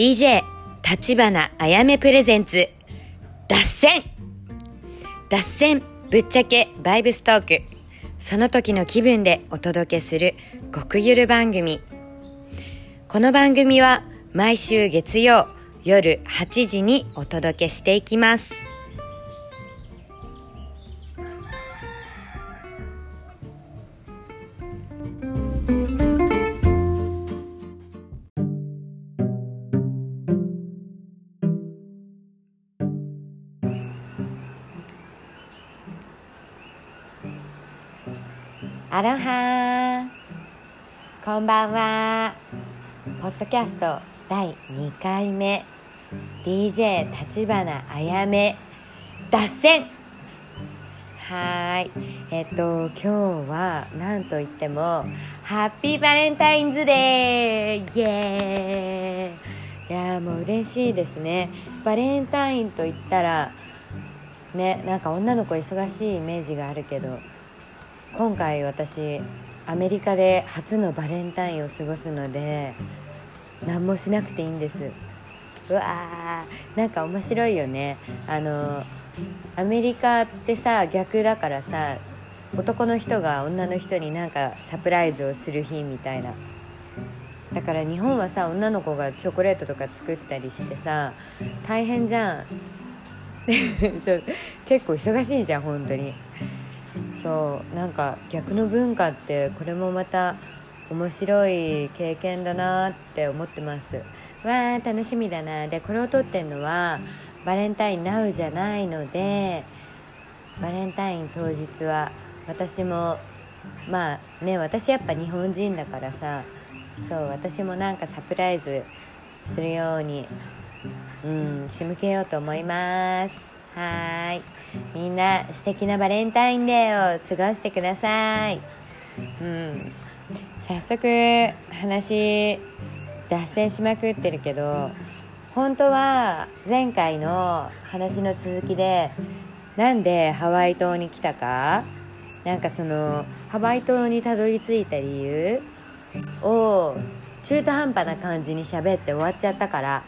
DJ 立花あやめプレゼンツ脱線。脱線ぶっちゃけバイブストーク。その時の気分でお届けする極ゆる番組。この番組は毎週月曜夜8時にお届けしていきます。アロハ。こんばんは。ポッドキャスト第2回目。DJ 立花あやめ脱線。はい。えっと今日は何といってもハッピーバレンタインズデー。イエーイ。いやもう嬉しいですね。バレンタインといったらねなんか女の子忙しいイメージがあるけど今回私アメリカで初のバレンタインを過ごすので何もしなくていいんです。うわーなんか面白いよね。あのアメリカってさ逆だからさ男の人が女の人になんかサプライズをする日みたいな。だから日本はさ女の子がチョコレートとか作ったりしてさ大変じゃん。結構忙しいじゃん本当に。そう。なんか逆の文化ってこれもまた面白い経験だなって思ってます。わー楽しみだな。でこれを撮ってんのはバレンタインナウじゃないのでバレンタイン当日は私もまあね私やっぱ日本人だからさそう私もなんかサプライズするようにうん仕向けようと思います。はい。みんな素敵なバレンタインデーを過ごしてください。うん。早速話脱線しまくってるけど本当は前回の話の続きでなんでハワイ島に来たか？なんかそのハワイ島にたどり着いた理由を中途半端な感じに喋って終わっちゃったから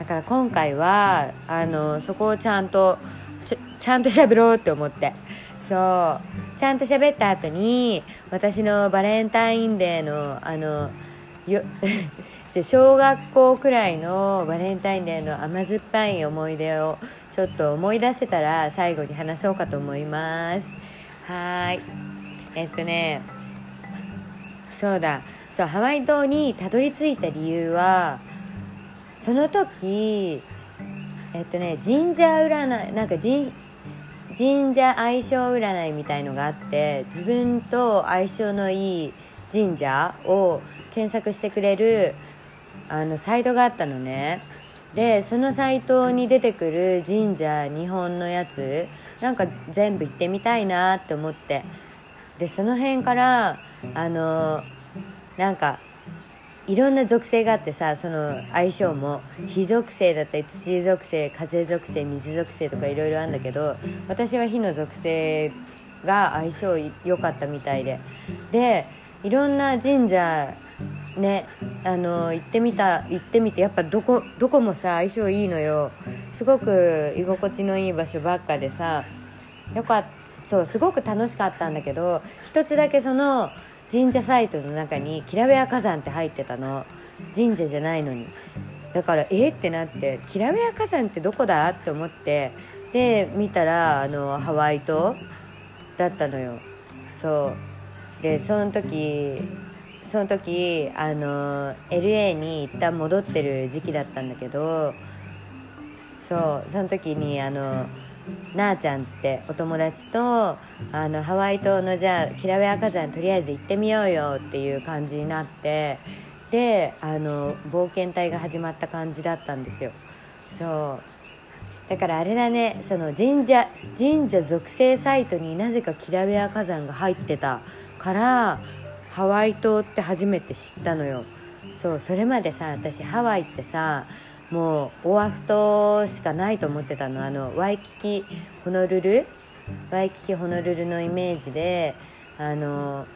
だから今回はあのそこをちゃんとちちゃんと喋ろうって思って。そう。ちゃんと喋った後に私のバレンタインデーのあのよ 小学校くらいのバレンタインデーの甘酸っぱい思い出をちょっと思い出せたら最後に話そうかと思います。はい。えっとねそうだ。そうハワイ島にたどり着いた理由はその時えっとね神社占いなんか神神社相性占いみたいのがあって自分と相性のいい神社を検索してくれるあのサイトがあったのね。でそのサイトに出てくる神社日本のやつなんか全部行ってみたいなって思って。でその辺からあのなんかいろんな属性があってさその相性も火属性だったり土属性風属性水属性とかいろいろあるんだけど私は火の属性が相性良かったみたいで。でいろんな神社ねあの行ってみた行ってみてやっぱどこどこもさ相性いいのよ。すごく居心地のいい場所ばっかでさよかったそうすごく楽しかったんだけど一つだけその神社サイトの中にキラベア火山って入ってたの。神社じゃないのに。だからえー、ってなってキラベア火山ってどこだ？って思ってで見たらあのハワイ島だったのよ。そう。でその時その時あの LA に一旦戻ってる時期だったんだけどそう。その時にあのなあちゃんってお友達とあのハワイ島のじゃあキラウェア火山とりあえず行ってみようよっていう感じになってであの冒険隊が始まった感じだったんですよ。そう。だからあれだねその神社神社属性サイトになぜかキラウェア火山が入ってたからハワイ島って初めて知ったのよ。そうそれまでさ私ハワイってさもうオアフ島しかないと思ってたの。あのワイキキホノルル？ワイキキホノルルのイメージであの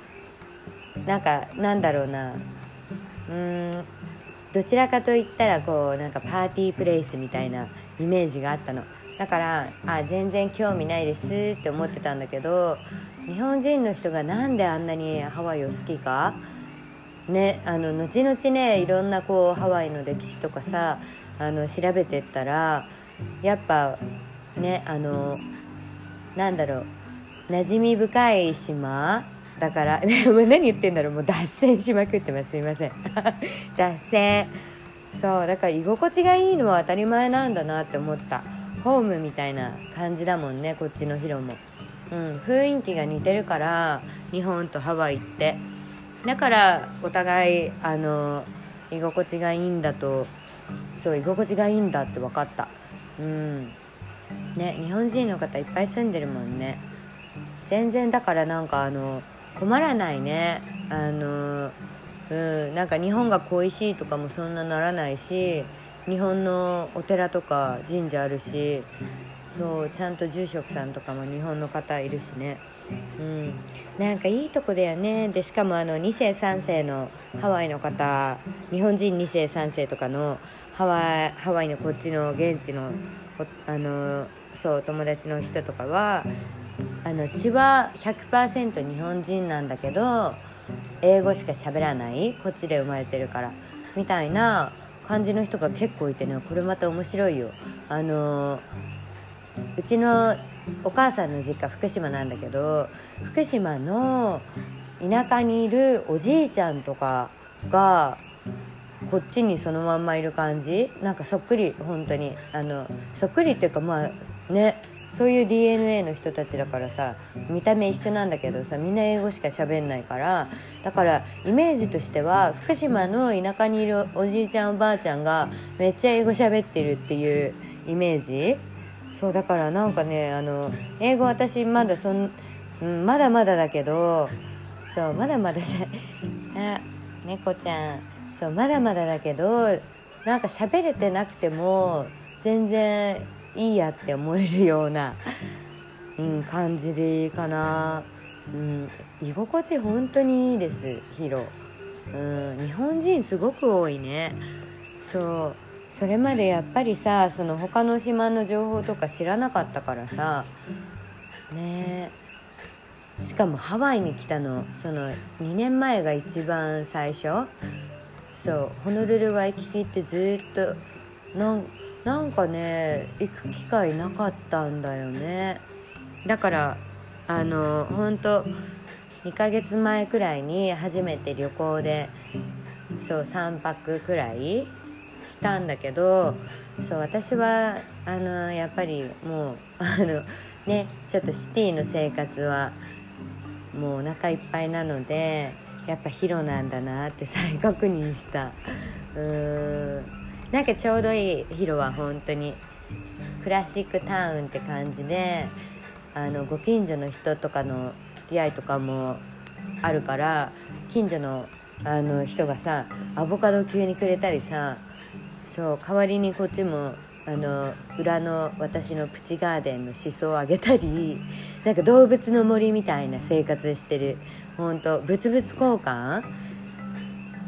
なんかなんだろうな。うんどちらかといったらこうなんかパーティープレイスみたいなイメージがあったの。だからあ全然興味ないですって思ってたんだけど日本人の人がなんであんなにハワイを好きか？ねあの後々ねいろんなこうハワイの歴史とかさあの調べてったらやっぱねあのなんだろう馴染み深い島だから 何言ってんだろうもう脱線しまくってます。すいません。脱線。そうだから居心地がいいのは当たり前なんだなって思った。ホームみたいな感じだもんねこっちのヒロも、うん、雰囲気が似てるから日本とハワイって。だからお互いあの居心地がいいんだとそう居心地がいいんだって分かった。うん。ね日本人の方いっぱい住んでるもんね。全然だからなんかあの困らないね。あのうんなんか日本が恋しいとかもそんなならないし日本のお寺とか神社あるしそうちゃんと住職さんとかも日本の方いるしね。うん。なんかいいとこだよね。でしかもあの2世3世のハワイの方日本人2世3世とかのハワイハワイのこっちの現地のあのそう友達の人とかはあの血は100%日本人なんだけど英語しか喋らないこっちで生まれてるからみたいな感じの人が結構いてねこれまた面白いよ。あのうちのお母さんの実家福島なんだけど福島の田舎にいるおじいちゃんとかがこっちにそのまんまいる感じ？なんかそっくり本当に。あのそっくりっていうかまあね。そういう DNA の人たちだからさ見た目一緒なんだけどさみんな英語しか喋んないから。だからイメージとしては福島の田舎にいるおじいちゃんおばあちゃんがめっちゃ英語喋ってるっていうイメージ？そうだからなんかねあの英語私まだそん、うん、まだまだだけどそうまだまだじゃ あ猫ちゃん。そうまだまだだけどなんか喋れてなくても全然いいやって思えるような、うん、感じでいいかな、うん、居心地本当にいいですヒロ、うん、日本人すごく多いね。そうそれまでやっぱりさその他の島の情報とか知らなかったからさね。しかもハワイに来たのその2年前が一番最初。そうホノルルワイキキってずっとなんなんかね行く機会なかったんだよね。だからあの本当2ヶ月前くらいに初めて旅行でそう3泊くらいしたんだけどそう私はあのやっぱりもうあのねちょっとシティの生活はもうお腹いっぱいなのでやっぱヒロなんだなって再確認した。うん。なんかちょうどいいヒロは本当にクラシックタウンって感じであのご近所の人とかの付き合いとかもあるから近所のあの人がさアボカド急にくれたりさそう代わりにこっちもあの裏の私のプチガーデンのシソをあげたりなんか動物の森みたいな生活してる本当物々交換。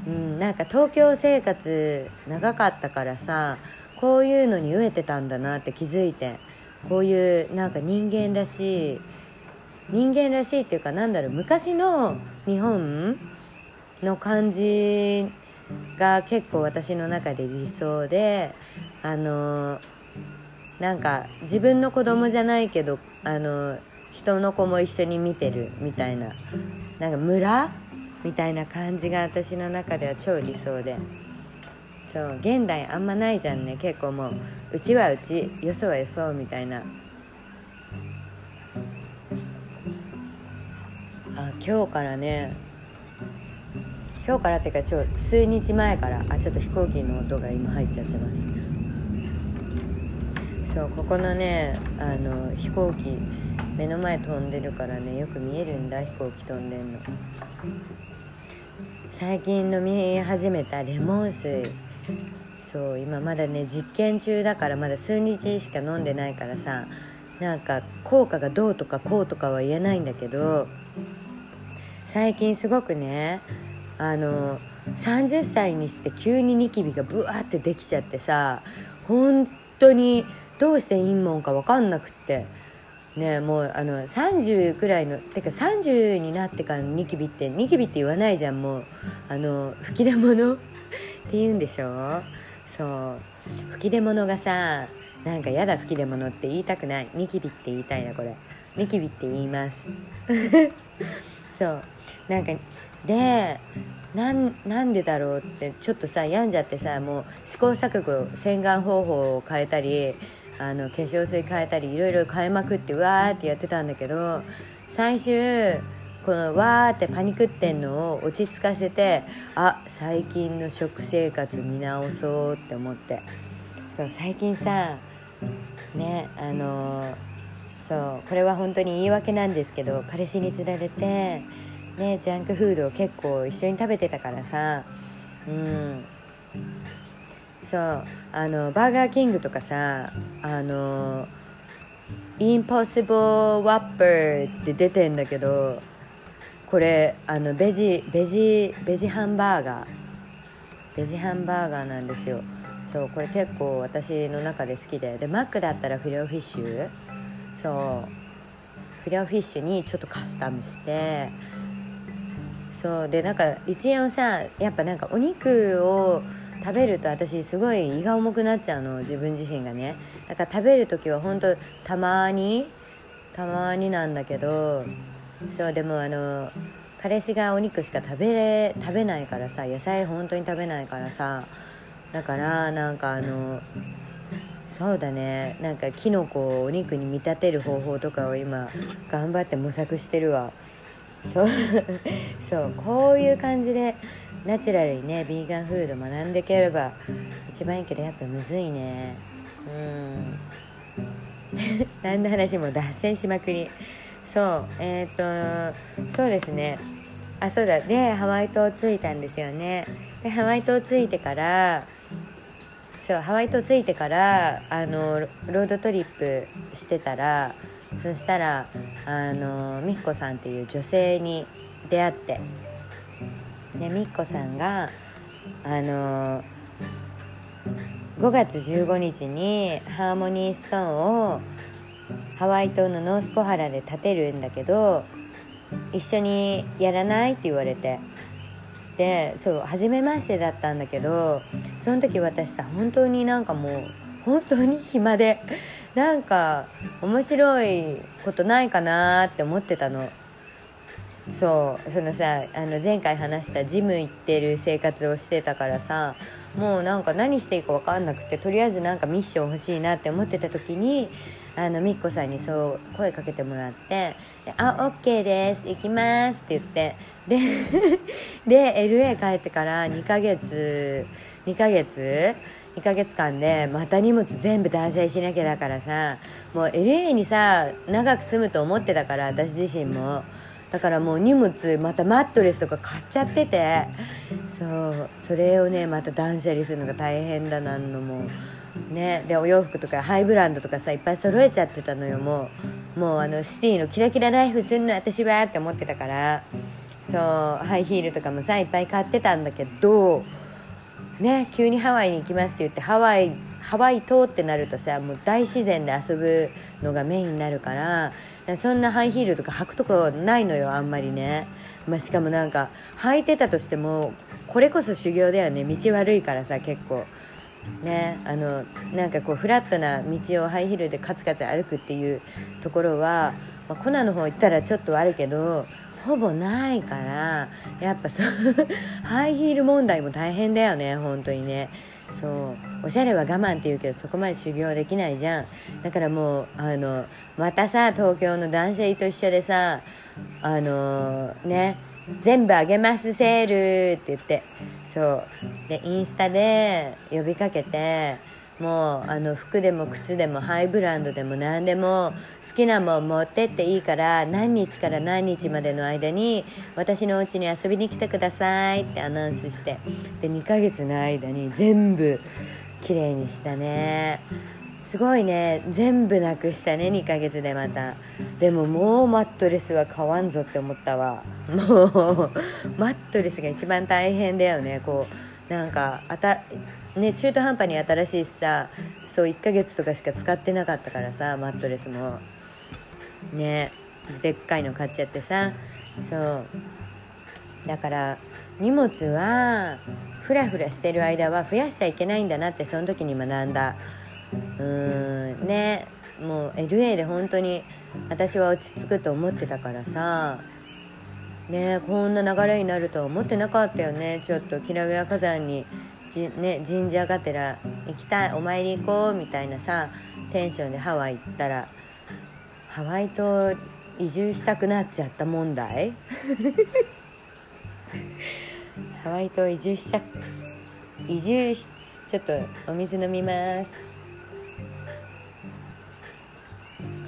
うん、なんか東京生活長かったからさこういうのに飢えてたんだなって気づいてこういうなんか人間らしい人間らしいっていうかなんだろう昔の日本の感じが結構私の中で理想であのなんか自分の子供じゃないけどあの人の子も一緒に見てるみたいななんか村みたいな感じが私の中では超理想で。そう現代あんまないじゃんね。結構もううちはうちよそはよそみたいな。あ今日からね。今日からっていうかちょ数日前から。あちょっと飛行機の音が今入っちゃってます。そうここのねあの飛行機目の前飛んでるからね。よく見えるんだ。飛行機飛んでんの。最近飲み始めたレモン水。そう今まだね実験中だからまだ数日しか飲んでないからさ。なんか効果がどうとかこうとかは言えないんだけど最近すごくねあの30歳にして急にニキビがブワーってできちゃってさ本当にどうしていいもんか分かんなくって。ねもうあの30くらいのてか30になってからニキビってニキビって言わないじゃんもう。あの吹き出物 って言うんでしょ？そう。吹き出物がさなんかやだ吹き出物って言いたくない。ニキビって言いたいなこれ。ニキビって言います。そう。なんかでなんなんでだろうってちょっとさ病んじゃってさもう試行錯誤洗顔方法を変えたりあの化粧水変えたりいろいろ変えまくってわーってやってたんだけど最終このわーってパニクってんのを落ち着かせてあ最近の食生活見直そうって思って。そう最近さねあのそうこれは本当に言い訳なんですけど彼氏につられてねジャンクフードを結構一緒に食べてたからさうん。そうあのバーガーキングとかさあのインポッシブルワッパーって出てんだけどこれあのベジベジベジハンバーガー。ベジハンバーガーなんですよ。そうこれ結構私の中で好きで。でマックだったらフィレオフィッシュ。そう。フィレオフィッシュにちょっとカスタムして。そう。でなんか一応さやっぱなんかお肉を食べると私すごい胃が重くなっちゃうの自分自身がね。だから食べる時は本当たまにたまになんだけどそうでもあの彼氏がお肉しか食べれ食べないからさ野菜本当に食べないからさだからなんかあのそうだね。なんかキノコをお肉に見立てる方法とかを今頑張って模索してるわ。そう そうこういう感じでナチュラルにねビーガンフード学んでいければ一番いいけどやっぱむずいね。うん。何の話も脱線しまくり。そうえっ、ー、とそうですね。あそうだ。でハワイ島着いたんですよね。でハワイ島着いてからそうハワイ島着いてからあのロードトリップしてたらそしたらあのみっこさんっていう女性に出会ってでみっこさんがあの5月15日にハーモニーストーンをハワイ島のノースコハラで建てるんだけど一緒にやらないって言われて。でそう初めましてだったんだけどその時私さ本当になんかもう本当に暇でなんか面白いことないかなって思ってたの。そうそのさあの前回話したジム行ってる生活をしてたからさもうなんか何していいか分かんなくてとりあえずなんかミッション欲しいなって思ってた時にあのみっこさんにそう声かけてもらって「あオッケーです行きます」って言ってで で LA 帰ってから2ヶ月2ヶ月2ヶ月間でまた荷物全部断捨離しなきゃだからさもう LA にさ長く住むと思ってたから私自身も。だからもう荷物またマットレスとか買っちゃってて。そうそれをねまた断捨離するのが大変だなんのも。ねでお洋服とかハイブランドとかさいっぱい揃えちゃってたのよ。もうもうあのシティのキラキラライフすんの私はって思ってたから。そうハイヒールとかもさいっぱい買ってたんだけど。ね急にハワイに行きますって言ってハワイハワイ島ってなるとさもう大自然で遊ぶのがメインになるから。そんなハイヒールとか履くとこないのよあんまりね、まあ、しかもなんか履いてたとしてもこれこそ修行だよね。道悪いからさ結構。ね。あのなんかこうフラットな道をハイヒールでカツカツ歩くっていうところは、まあ、コナの方行ったらちょっとあるけどほぼないからやっぱそう ハイヒール問題も大変だよね本当にね。そう。おしゃれは我慢って言うけどそこまで修行できないじゃん。だからもうあのまたさ東京の男性と一緒でさあのね全部あげますセールって言って。そう。でインスタで呼びかけてもうあの服でも靴でもハイブランドでも何でも好きなもん持ってっていいから何日から何日までの間に私のお家に遊びに来てくださいってアナウンスしてで2ヶ月の間に全部綺麗にしたね。すごいね。全部なくしたね2ヶ月でまた。でももうマットレスは買わんぞって思ったわ。もうマットレスが一番大変だよね。こうなんかあたね中途半端に新しいしさそう1ヶ月とかしか使ってなかったからさマットレスも。ねでっかいの買っちゃってさそう。だから荷物はフラフラしてる間は増やしちゃいけないんだなってその時に学んだ。うーんねもう LA で本当に私は落ち着くと思ってたからさ。ねこんな流れになるとは思ってなかったよね。ちょっときらびや火山にじ、ね、神社がてら行きたい。お参り行こうみたいなさテンションでハワイ行ったらハワイ島移住したくなっちゃった問題 ハワイ島移住しちゃ移住しちょっとお水飲みます。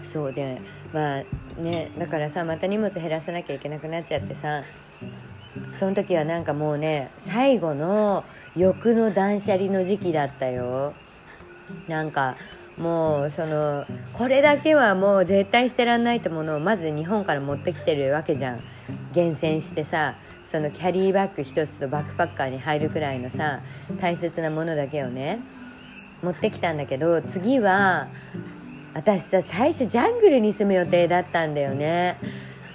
そうでまあねだからさまた荷物減らさなきゃいけなくなっちゃってさその時はなんかもうね最後の欲の断捨離の時期だったよ。なんかもうそのこれだけはもう絶対捨てらんないってものをまず日本から持ってきてるわけじゃん。厳選してさそのキャリーバッグ一つとバックパッカーに入るくらいのさ大切なものだけをね持ってきたんだけど次は私さ最初ジャングルに住む予定だったんだよね。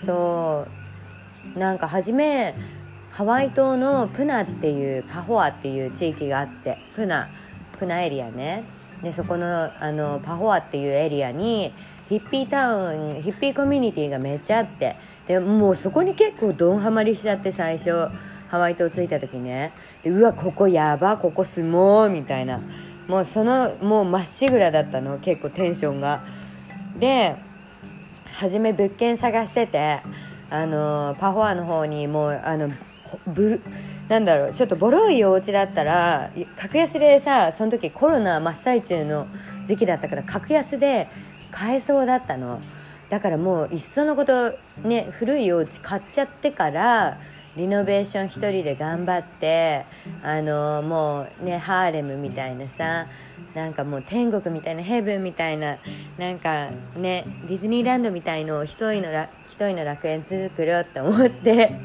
そう。なんか初めハワイ島のプナっていうパホアっていう地域があってプナプナエリアね。でそこのあのパホアっていうエリアにヒッピータウンヒッピーコミュニティがめっちゃあって。でもうそこに結構ドンハマりしちゃって最初ハワイ島着いた時ね。うわここやばここ相撲みたいな。もうそのもうまっしぐらだったの結構テンションが。で初め物件探しててあのパフォアの方にもうあのブルなんだろうちょっとボロいお家だったら格安でさその時コロナ真っ最中の時期だったから格安で買えそうだったの。だからもういっそのことね古いお家買っちゃってからリノベーション一人で頑張ってあのもうねハーレムみたいなさなんかもう天国みたいなヘブンみたいななんかねディズニーランドみたいのを一人の一人の楽園作ろうって思って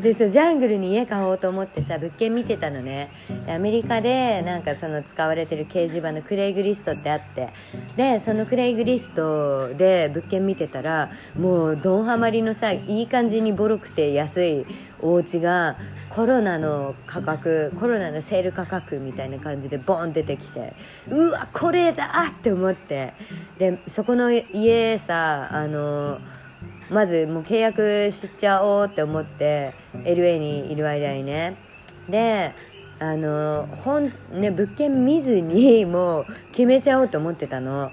でそうジャングルに家買おうと思ってさ物件見てたのね。アメリカでなんかその使われてる掲示板のクレイグリストってあってでそのクレイグリストで物件見てたらもうドンハマりのさいい感じにボロくて安いお家がコロナの価格コロナのセール価格みたいな感じでボン出てきてうわこれだって思って。でそこの家さあのまずもう契約しちゃおうって思って LA にいる間にね。であの本ね物件見ずにもう決めちゃおうと思ってたの。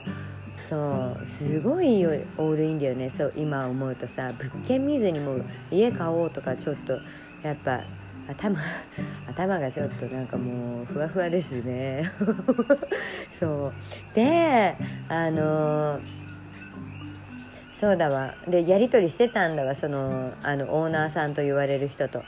そうすごいオールインだよね。そう今思うとさ物件見ずにもう家買おうとかちょっとやっぱ頭頭がちょっとなんかもうふわふわですね。そう。であのそうだわ。でやり取りしてたんだわそのあのオーナーさんと言われる人と。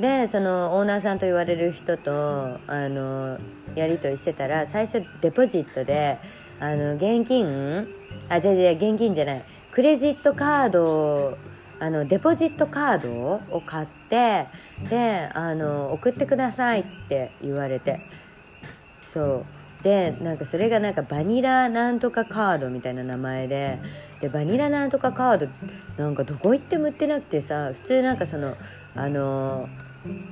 でそのオーナーさんと言われる人とあのやり取りしてたら最初デポジットであの現金あじゃじゃ現金じゃない。クレジットカードあのデポジットカードを買ってであの送ってくださいって言われて。そう。でなんかそれがなんかバニラなんとかカードみたいな名前ででバニラなんとかカードなんかどこ行っても売ってなくてさ普通なんかそのあの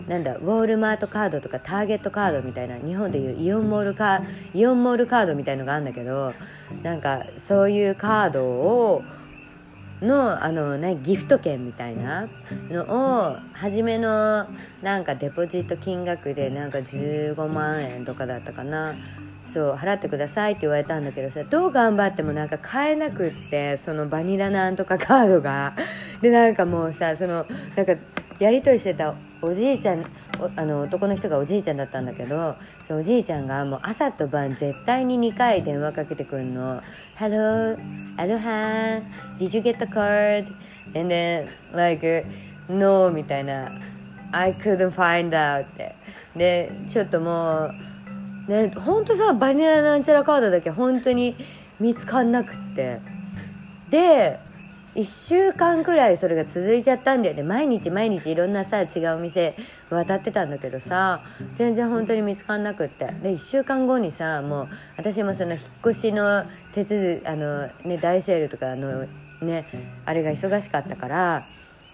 なんだウォールマートカードとかターゲットカードみたいな日本でいうイオンモールカイオンモールカードみたいのがあるんだけどなんかそういうカードをのあの、ね、ギフト券みたいなのを初めのなんかデポジット金額でなんか15万円とかだったかな。そう払ってくださいって言われたんだけどさどう頑張ってもなんか買えなくってそのバニラなんとかカードが。でなんかもうさそのなんかやり取りしてたおじいちゃんあの男の人がおじいちゃんだったんだけどおじいちゃんがもう朝と晩絶対に2回電話かけてくんの「Hello Aloha Did you get the card?」and then like No みたいな「I couldn't find out」ってでちょっともうねほんとさバニラなんちゃらカードだけ本当に見つかんなくって。で1週間くらいそれが続いちゃったんだよ。ね毎日毎日いろんなさ違う店渡ってたんだけどさ全然本当に見つかんなくって。で1週間後にさもう私もその引っ越しの手続あのね大セールとかあのねあれが忙しかったから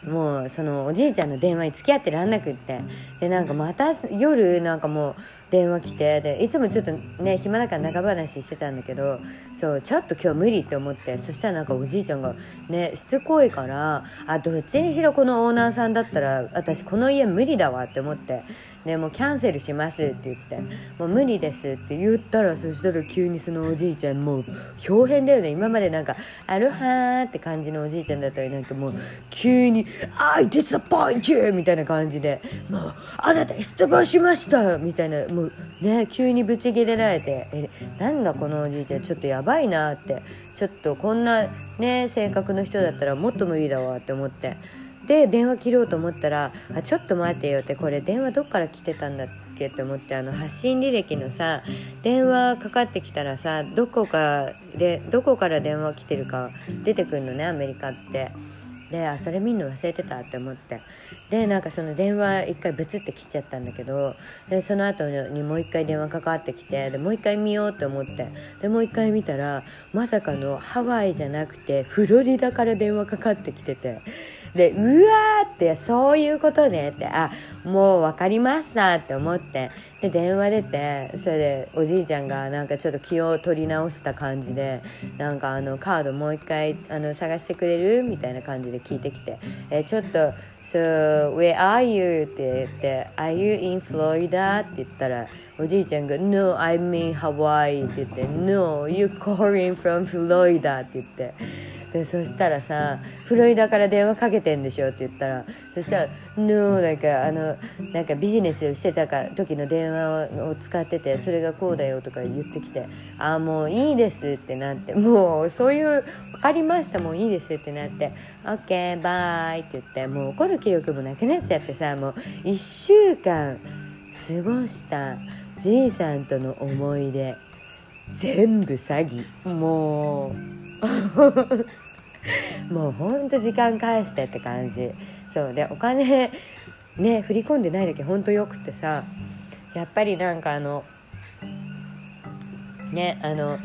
もうそのおじいちゃんの電話に付き合ってらんなくって。でなんかまた夜なんかもう電話来てでいつもちょっとね暇だから長話してたんだけどそうちょっと今日無理って思ってそしたらなんかおじいちゃんがねしつこいからあどっちにしろこのオーナーさんだったら私この家無理だわって思ってでもうキャンセルしますって言ってもう無理ですって言ったらそしたら急にそのおじいちゃんもう表変だよね今までなんかアロハーって感じのおじいちゃんだったりなんかもう急に「I disappoint you!」みたいな感じで「もうあなた失望しました!」みたいなもうね急にブチギレられて「えなんだこのおじいちゃんちょっとやばいな」ってちょっとこんなね性格の人だったらもっと無理だわって思って。で電話切ろうと思ったら「あちょっと待てよ」ってこれ電話どっから来てたんだっけって思ってあの発信履歴のさ電話かかってきたらさどこかでどこから電話来てるか出てくるのねアメリカって。であそれ見んの忘れてたって思って。でなんかその電話一回ブツって切っちゃったんだけどでその後にもう一回電話かかってきてでもう一回見ようと思って。でもう一回見たらまさかのハワイじゃなくてフロリダから電話かかってきてて。でうわーってそういうことねってあもう分かりましたって思ってで電話出てそれでおじいちゃんがなんかちょっと気を取り直した感じでなんかあのカードもう一回あの探してくれるみたいな感じで聞いてきてえちょっと So, where are you? って言って、Are you in Florida? って言ったら、おじいちゃんが、No, I'm in Hawaii って言って、No, you're calling from Florida って言って、でそしたらさ「フロリダから電話かけてんでしょ」って言ったらそしたら「No」なんかあのなんかビジネスしてたか時の電話を使っててそれがこうだよとか言ってきて「ああもういいです」ってなってもうそういう「分かりましたもういいです」ってなって「OK バイ」って言ってもう怒る気力もなくなっちゃってさもう1週間過ごしたじいさんとの思い出全部詐欺もう。もうほんと時間返してって感じそうでお金ね振り込んでないだけほんとよくてさやっぱりなんかあのねあの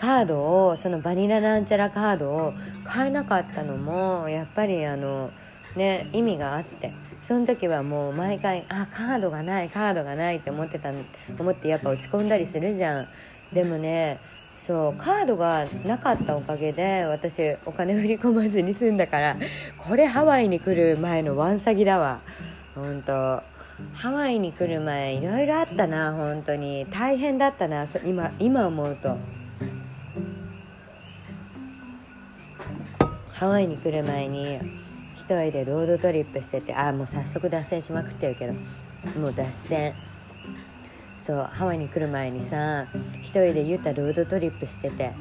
カードをそのバニラなんちゃらカードを買えなかったのもやっぱりあのね意味があってその時はもう毎回あカードがないカードがないって思ってた思ってやっぱ落ち込んだりするじゃん。でもねそうカードがなかったおかげで私お金振り込まずに済んだからこれハワイに来る前のワンサギだわ。本当ハワイに来る前いろいろあったな本当に。大変だったな今今思うと。ハワイに来る前に一人でロードトリップしててあもう早速脱線しまくってるけどもう脱線。そうハワイに来る前にさ一人でユタロードトリップしてて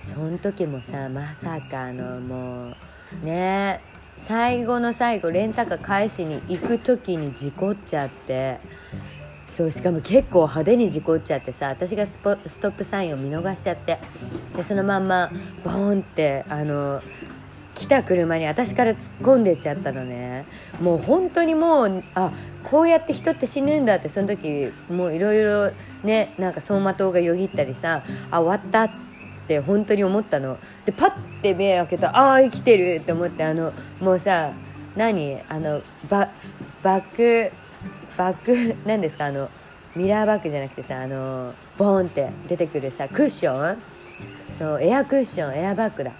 その時もさまさかのもうねえ最後の最後レンタカー返しに行く時に事故っちゃってそうしかも結構派手に事故っちゃってさ私がストップサインを見逃しちゃってでそのまんまボーンってあの来た車に私から突っ込んでっちゃったのね。もう本当にもうあこうやって人って死ぬんだってその時もういろいろねなんか走馬灯がよぎったりさあ終わったって本当に思ったの。でパッて目開けたああ生きてるって思ってあのもうさ何あのババックバック何ですかあのミラーバッグじゃなくてさあのボーンって出てくるさクッション？そうエアクッションエアバッグだ。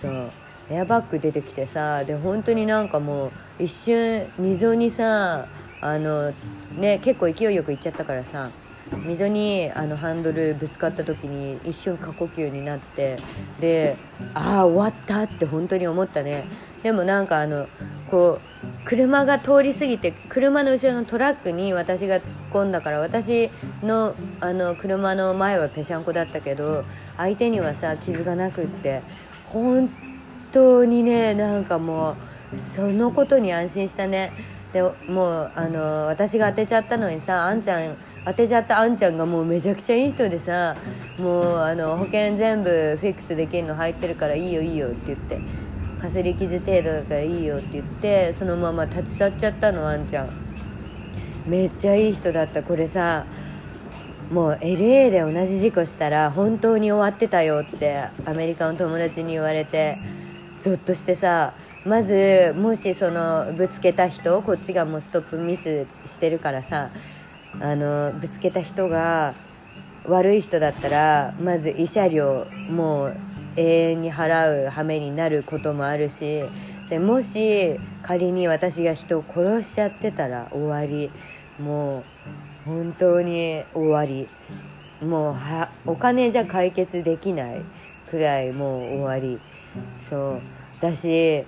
そうエアバッグ出てきてさで本当になんかもう一瞬溝にさあのね結構勢いよく行っちゃったからさ溝にあのハンドルぶつかった時に一瞬過呼吸になってでああ終わったって本当に思ったね。でもなんかあのこう車が通り過ぎて車の後ろのトラックに私が突っ込んだから私のあの車の前はぺしゃんこだったけど相手にはさ傷がなくって本当にねなんかもうそのことに安心したね。でもうあの私が当てちゃったのにさあんちゃん当てちゃったあんちゃんがもうめちゃくちゃいい人でさもうあの保険全部フィックスできるの入ってるからいいよいいよって言ってかすり傷程度がいいよって言ってそのまま立ち去っちゃったのあんちゃん。めっちゃいい人だった。これさもう LA で同じ事故したら本当に終わってたよってアメリカの友達に言われてゾッとしてさまずもしそのぶつけた人こっちがもうストップミスしてるからさあのぶつけた人が悪い人だったらまず慰謝料もう永遠に払う羽目になることもあるしもし仮に私が人を殺しちゃってたら終わり。もう本当に終わり。もうはお金じゃ解決できないくらいもう終わり。そう。だし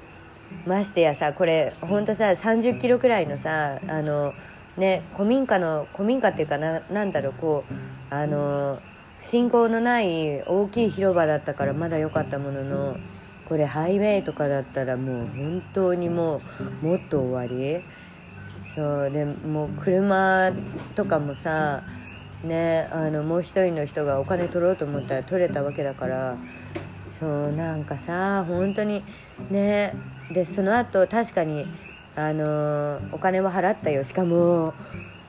ましてやさこれほんとさ30キロくらいのさあのね古民家の古民家っていうかななんだろうこうあの信号のない大きい広場だったからまだ良かったもののこれハイウェイとかだったらもう本当にもうもっと終わり。そうでもう車とかもさねあのもう一人の人がお金取ろうと思ったら取れたわけだからそうなんかさ本当にねでその後確かにあのお金は払ったよ。しかも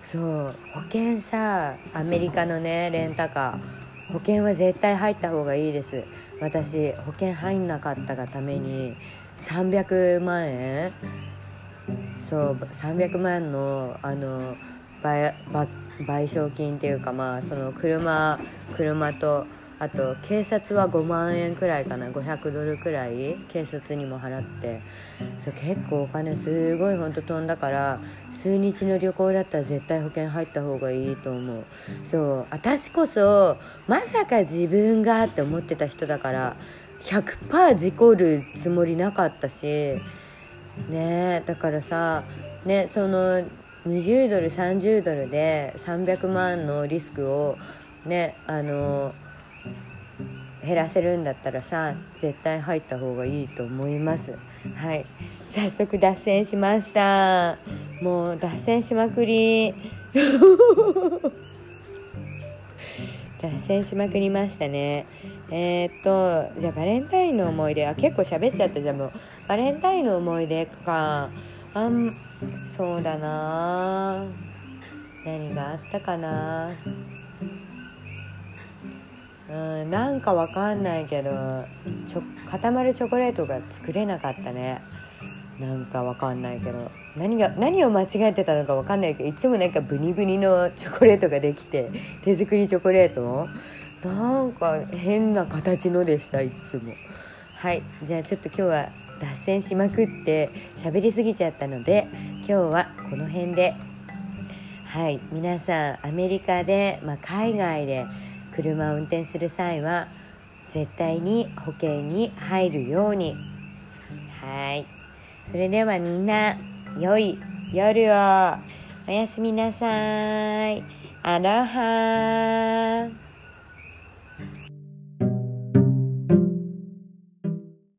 そう保険さアメリカのねレンタカー。保険は絶対入った方がいいです。私保険入んなかったがために300万円そう300万のあの賠償金っていうかまあその車車とあと警察は5万円くらいかな。500ドルくらい警察にも払って。そう結構お金すごいほんと飛んだから数日の旅行だったら絶対保険入った方がいいと思う。そう私こそまさか自分がって思ってた人だから100%事故るつもりなかったしねだからさねその20ドル30ドルで300万のリスクをねあの減らせるんだったらさ絶対入った方がいいと思います。はい。早速脱線しました。もう脱線しまくり。脱線しまくりましたね。えー、っとじゃあバレンタインの思い出あ結構喋っちゃったじゃん。もうバレンタインの思い出か。あんそうだな。何があったかな。うんなんかわかんないけどちょ固まるチョコレートが作れなかったね。なんかわかんないけど何が何を間違えてたのかわかんないけどいつもなんかブニブニのチョコレートができて手作りチョコレートなんか変な形のでしたいつも。はいじゃあちょっと今日は脱線しまくって喋りすぎちゃったので今日はこの辺で。はい皆さんアメリカで、まあ、海外で車を運転する際は絶対に保険に入るように。はい。それではみんな良い夜を。おやすみなさい。アロハ